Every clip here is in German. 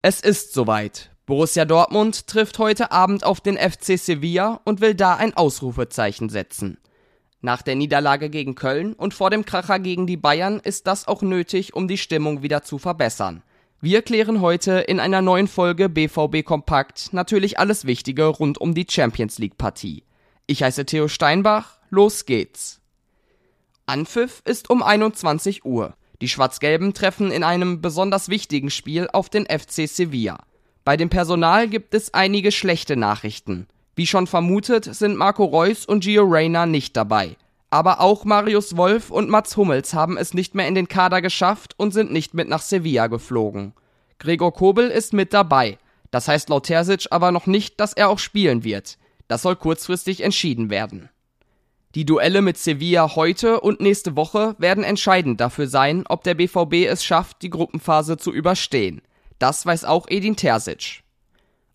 Es ist soweit. Borussia Dortmund trifft heute Abend auf den FC Sevilla und will da ein Ausrufezeichen setzen. Nach der Niederlage gegen Köln und vor dem Kracher gegen die Bayern ist das auch nötig, um die Stimmung wieder zu verbessern. Wir klären heute in einer neuen Folge BVB Kompakt natürlich alles Wichtige rund um die Champions League Partie. Ich heiße Theo Steinbach, los geht's. Anpfiff ist um 21 Uhr. Die Schwarz-Gelben treffen in einem besonders wichtigen Spiel auf den FC Sevilla. Bei dem Personal gibt es einige schlechte Nachrichten. Wie schon vermutet, sind Marco Reus und Gio Reyna nicht dabei. Aber auch Marius Wolf und Mats Hummels haben es nicht mehr in den Kader geschafft und sind nicht mit nach Sevilla geflogen. Gregor Kobel ist mit dabei. Das heißt laut Terzic aber noch nicht, dass er auch spielen wird. Das soll kurzfristig entschieden werden. Die Duelle mit Sevilla heute und nächste Woche werden entscheidend dafür sein, ob der BVB es schafft, die Gruppenphase zu überstehen. Das weiß auch Edin Terzic.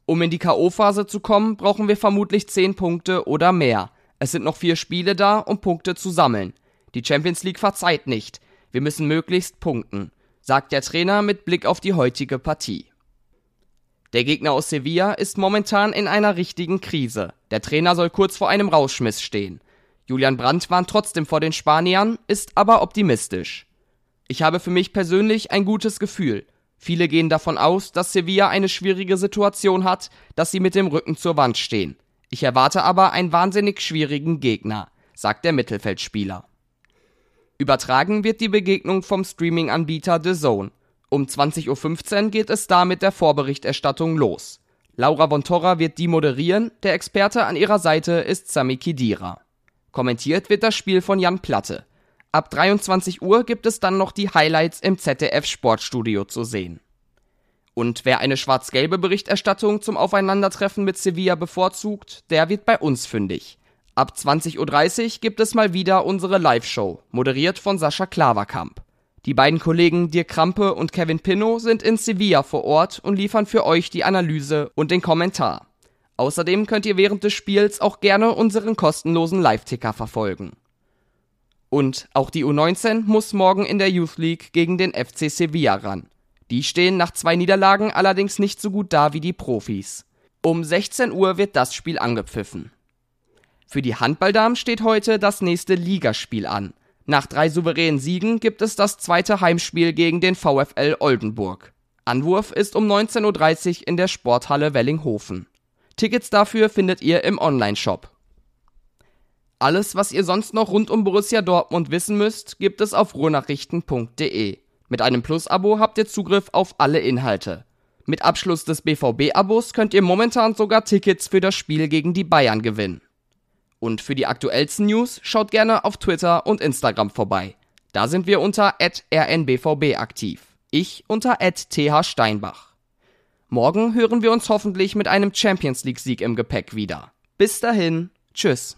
Um in die K.O.-Phase zu kommen, brauchen wir vermutlich 10 Punkte oder mehr. Es sind noch vier Spiele da, um Punkte zu sammeln. Die Champions League verzeiht nicht. Wir müssen möglichst punkten, sagt der Trainer mit Blick auf die heutige Partie. Der Gegner aus Sevilla ist momentan in einer richtigen Krise. Der Trainer soll kurz vor einem Rauschmiss stehen. Julian Brandt warnt trotzdem vor den Spaniern, ist aber optimistisch. Ich habe für mich persönlich ein gutes Gefühl. Viele gehen davon aus, dass Sevilla eine schwierige Situation hat, dass sie mit dem Rücken zur Wand stehen. Ich erwarte aber einen wahnsinnig schwierigen Gegner, sagt der Mittelfeldspieler. Übertragen wird die Begegnung vom Streaming-Anbieter The Zone. Um 20.15 Uhr geht es da mit der Vorberichterstattung los. Laura Bontorra wird die moderieren, der Experte an ihrer Seite ist Sami Kidira. Kommentiert wird das Spiel von Jan Platte. Ab 23 Uhr gibt es dann noch die Highlights im ZDF Sportstudio zu sehen. Und wer eine schwarz-gelbe Berichterstattung zum Aufeinandertreffen mit Sevilla bevorzugt, der wird bei uns fündig. Ab 20.30 Uhr gibt es mal wieder unsere Live-Show, moderiert von Sascha Klaverkamp. Die beiden Kollegen Dirk Krampe und Kevin Pinnow sind in Sevilla vor Ort und liefern für euch die Analyse und den Kommentar. Außerdem könnt ihr während des Spiels auch gerne unseren kostenlosen Live-Ticker verfolgen. Und auch die U19 muss morgen in der Youth League gegen den FC Sevilla ran. Die stehen nach zwei Niederlagen allerdings nicht so gut da wie die Profis. Um 16 Uhr wird das Spiel angepfiffen. Für die Handballdamen steht heute das nächste Ligaspiel an. Nach drei souveränen Siegen gibt es das zweite Heimspiel gegen den VfL Oldenburg. Anwurf ist um 19.30 Uhr in der Sporthalle Wellinghofen. Tickets dafür findet ihr im Onlineshop. Alles, was ihr sonst noch rund um Borussia Dortmund wissen müsst, gibt es auf ruhrnachrichten.de. Mit einem Plus-Abo habt ihr Zugriff auf alle Inhalte. Mit Abschluss des BVB-Abos könnt ihr momentan sogar Tickets für das Spiel gegen die Bayern gewinnen. Und für die aktuellsten News schaut gerne auf Twitter und Instagram vorbei. Da sind wir unter rnbvb aktiv. Ich unter thsteinbach. Morgen hören wir uns hoffentlich mit einem Champions League Sieg im Gepäck wieder. Bis dahin, tschüss.